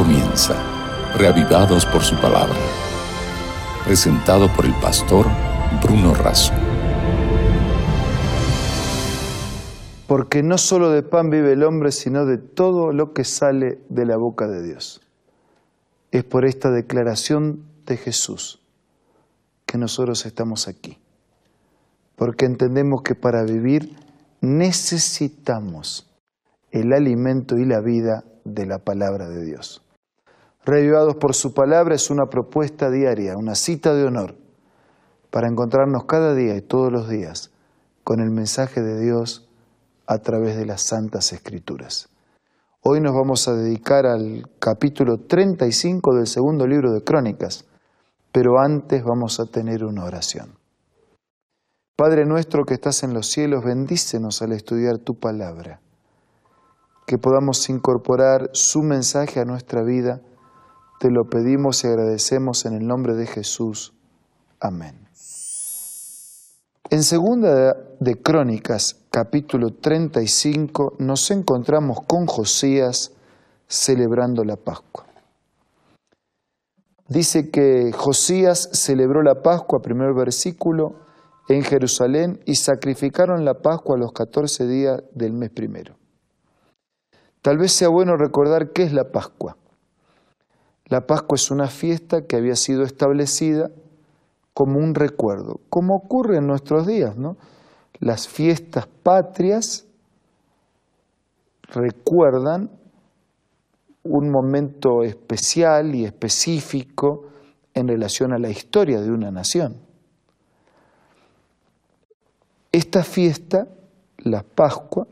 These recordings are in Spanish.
comienza, reavivados por su palabra. Presentado por el pastor Bruno Razo. Porque no solo de pan vive el hombre, sino de todo lo que sale de la boca de Dios. Es por esta declaración de Jesús que nosotros estamos aquí. Porque entendemos que para vivir necesitamos el alimento y la vida de la palabra de Dios. Revivados por su palabra es una propuesta diaria, una cita de honor para encontrarnos cada día y todos los días con el mensaje de Dios a través de las santas escrituras. Hoy nos vamos a dedicar al capítulo 35 del segundo libro de Crónicas, pero antes vamos a tener una oración. Padre nuestro que estás en los cielos, bendícenos al estudiar tu palabra que podamos incorporar su mensaje a nuestra vida. Te lo pedimos y agradecemos en el nombre de Jesús. Amén. En segunda de Crónicas, capítulo 35, nos encontramos con Josías celebrando la Pascua. Dice que Josías celebró la Pascua, primer versículo, en Jerusalén y sacrificaron la Pascua a los 14 días del mes primero. Tal vez sea bueno recordar qué es la Pascua. La Pascua es una fiesta que había sido establecida como un recuerdo, como ocurre en nuestros días, ¿no? Las fiestas patrias recuerdan un momento especial y específico en relación a la historia de una nación. Esta fiesta, la Pascua,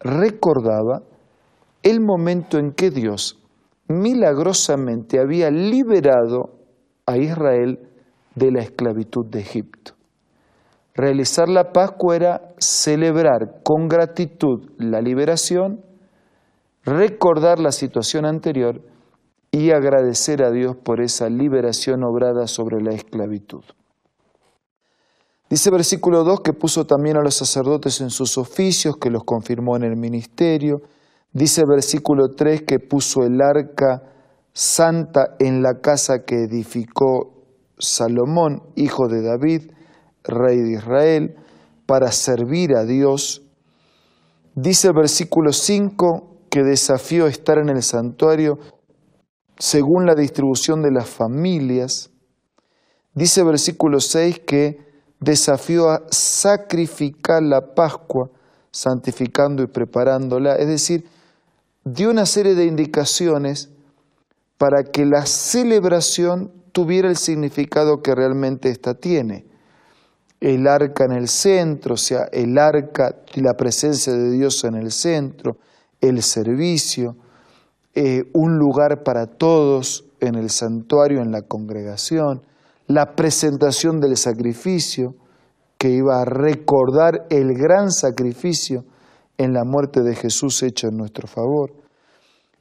recordaba el momento en que Dios milagrosamente había liberado a Israel de la esclavitud de Egipto. Realizar la Pascua era celebrar con gratitud la liberación, recordar la situación anterior y agradecer a Dios por esa liberación obrada sobre la esclavitud. Dice versículo 2 que puso también a los sacerdotes en sus oficios, que los confirmó en el ministerio, Dice versículo 3 que puso el arca santa en la casa que edificó Salomón, hijo de David, rey de Israel, para servir a Dios. Dice el versículo 5 que desafió estar en el santuario según la distribución de las familias. Dice el versículo 6 que desafió a sacrificar la Pascua, santificando y preparándola, es decir, dio una serie de indicaciones para que la celebración tuviera el significado que realmente ésta tiene. El arca en el centro, o sea, el arca y la presencia de Dios en el centro, el servicio, eh, un lugar para todos en el santuario, en la congregación, la presentación del sacrificio, que iba a recordar el gran sacrificio en la muerte de Jesús hecho en nuestro favor.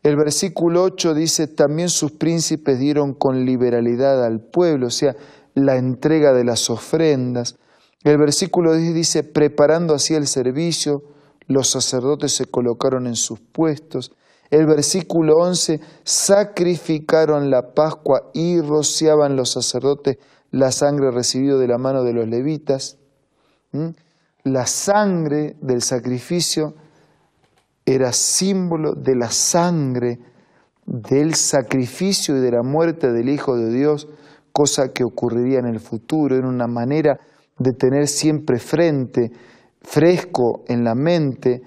El versículo 8 dice, también sus príncipes dieron con liberalidad al pueblo, o sea, la entrega de las ofrendas. El versículo 10 dice, preparando así el servicio, los sacerdotes se colocaron en sus puestos. El versículo 11, sacrificaron la Pascua y rociaban los sacerdotes la sangre recibida de la mano de los levitas. ¿Mm? La sangre del sacrificio era símbolo de la sangre del sacrificio y de la muerte del Hijo de Dios, cosa que ocurriría en el futuro, en una manera de tener siempre frente, fresco en la mente,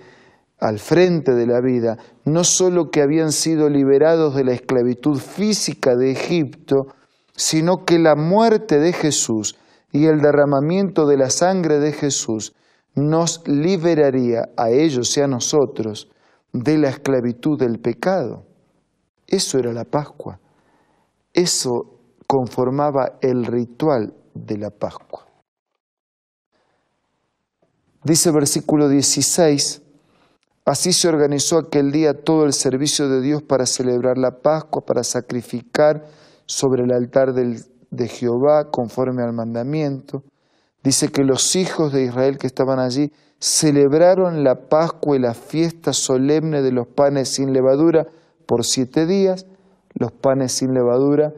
al frente de la vida, no solo que habían sido liberados de la esclavitud física de Egipto, sino que la muerte de Jesús y el derramamiento de la sangre de Jesús nos liberaría a ellos y a nosotros de la esclavitud del pecado. Eso era la Pascua. Eso conformaba el ritual de la Pascua. Dice versículo 16, así se organizó aquel día todo el servicio de Dios para celebrar la Pascua, para sacrificar sobre el altar de Jehová conforme al mandamiento Dice que los hijos de Israel que estaban allí celebraron la Pascua y la fiesta solemne de los panes sin levadura por siete días, los panes sin levadura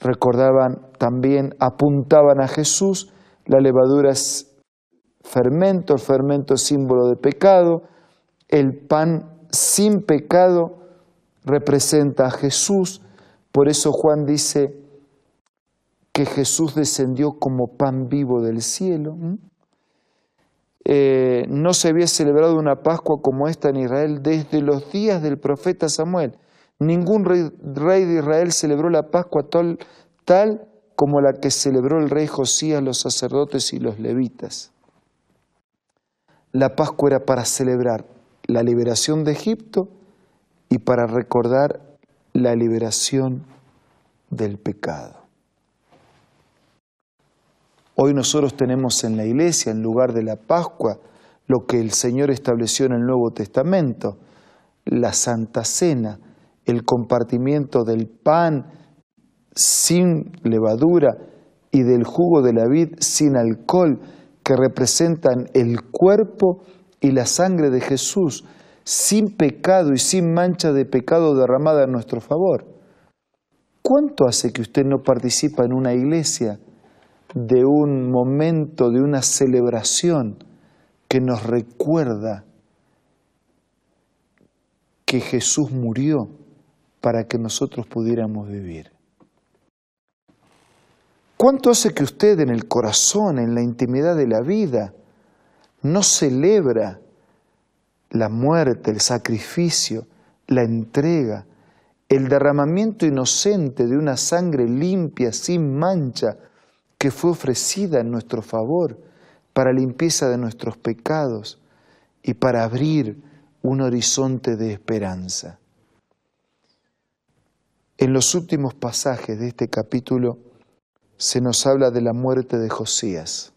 recordaban también, apuntaban a Jesús, la levadura es fermento, el fermento es símbolo de pecado, el pan sin pecado representa a Jesús, por eso Juan dice que Jesús descendió como pan vivo del cielo. Eh, no se había celebrado una Pascua como esta en Israel desde los días del profeta Samuel. Ningún rey, de Israel celebró la Pascua tal, tal como la que celebró el rey Josías, los sacerdotes y los levitas. La Pascua era para celebrar la liberación de Egipto y para recordar la liberación del pecado. Hoy nosotros tenemos en la iglesia, en lugar de la Pascua, lo que el Señor estableció en el Nuevo Testamento, la Santa Cena, el compartimiento del pan sin levadura y del jugo de la vid sin alcohol, que representan el cuerpo y la sangre de Jesús, sin pecado y sin mancha de pecado derramada en nuestro favor. ¿Cuánto hace que usted no participa en una iglesia de un momento, de una celebración que nos recuerda que Jesús murió para que nosotros pudiéramos vivir? ¿Cuánto hace que usted en el corazón, en la intimidad de la vida, no celebra la muerte, el sacrificio, la entrega, el derramamiento inocente de una sangre limpia, sin mancha, que fue ofrecida en nuestro favor para limpieza de nuestros pecados y para abrir un horizonte de esperanza. En los últimos pasajes de este capítulo se nos habla de la muerte de Josías.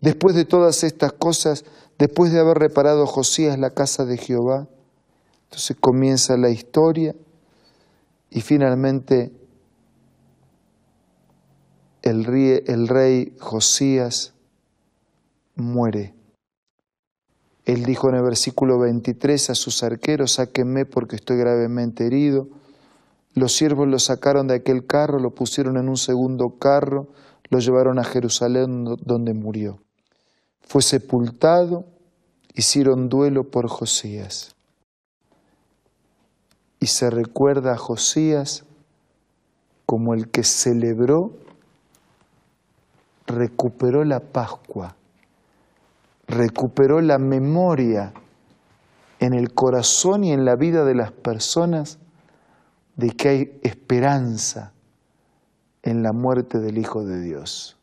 Después de todas estas cosas, después de haber reparado Josías la casa de Jehová, entonces comienza la historia y finalmente el rey, Josías muere. Él dijo en el versículo 23 a sus arqueros, sáquenme porque estoy gravemente herido. Los siervos lo sacaron de aquel carro, lo pusieron en un segundo carro, lo llevaron a Jerusalén donde murió fue sepultado, hicieron duelo por Josías. Y se recuerda a Josías como el que celebró, recuperó la Pascua, recuperó la memoria en el corazón y en la vida de las personas de que hay esperanza en la muerte del Hijo de Dios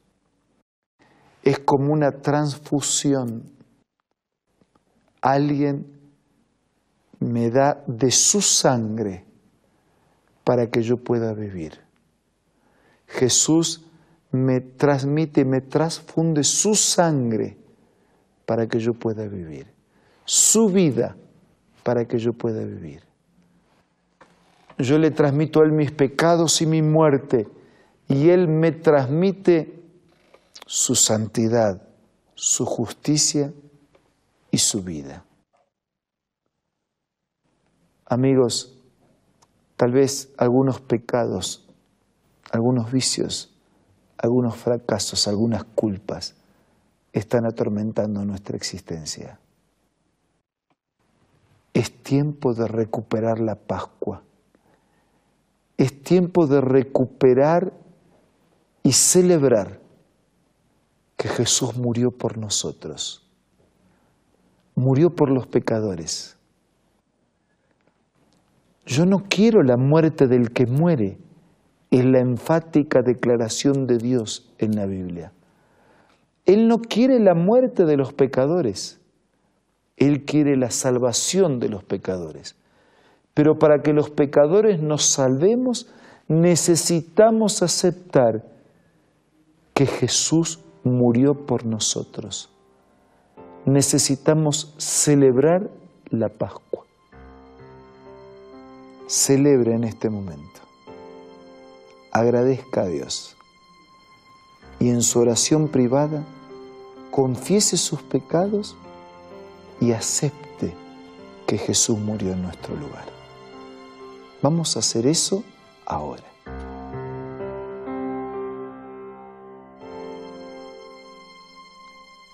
es como una transfusión. Alguien me da de su sangre para que yo pueda vivir. Jesús me transmite, me transfunde su sangre para que yo pueda vivir. Su vida para que yo pueda vivir. Yo le transmito a Él mis pecados y mi muerte y Él me transmite su santidad, su justicia y su vida. Amigos, tal vez algunos pecados, algunos vicios, algunos fracasos, algunas culpas están atormentando nuestra existencia. Es tiempo de recuperar la Pascua. Es tiempo de recuperar y celebrar que Jesús murió por nosotros, murió por los pecadores. Yo no quiero la muerte del que muere, es la enfática declaración de Dios en la Biblia. Él no quiere la muerte de los pecadores, Él quiere la salvación de los pecadores. Pero para que los pecadores nos salvemos, necesitamos aceptar que Jesús murió por nosotros. Necesitamos celebrar la Pascua. Celebre en este momento. Agradezca a Dios. Y en su oración privada, confiese sus pecados y acepte que Jesús murió en nuestro lugar. Vamos a hacer eso ahora.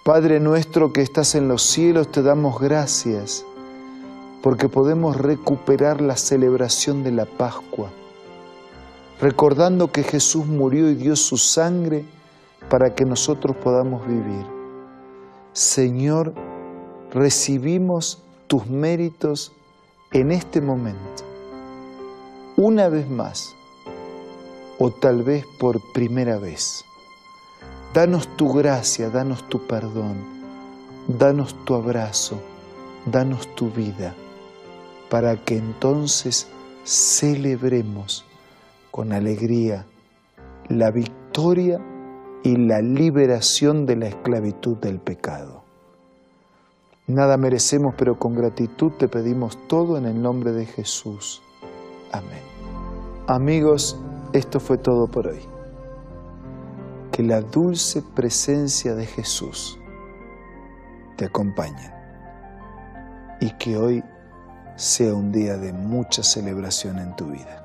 Padre nuestro que estás en los cielos, te damos gracias porque podemos recuperar la celebración de la Pascua, recordando que Jesús murió y dio su sangre para que nosotros podamos vivir. Señor, recibimos tus méritos en este momento, una vez más, o tal vez por primera vez. Danos tu gracia, danos tu perdón, danos tu abrazo, danos tu vida, para que entonces celebremos con alegría la victoria y la liberación de la esclavitud del pecado. Nada merecemos, pero con gratitud te pedimos todo en el nombre de Jesús. Amén. Amigos, esto fue todo por hoy que la dulce presencia de Jesús te acompañe y que hoy sea un día de mucha celebración en tu vida.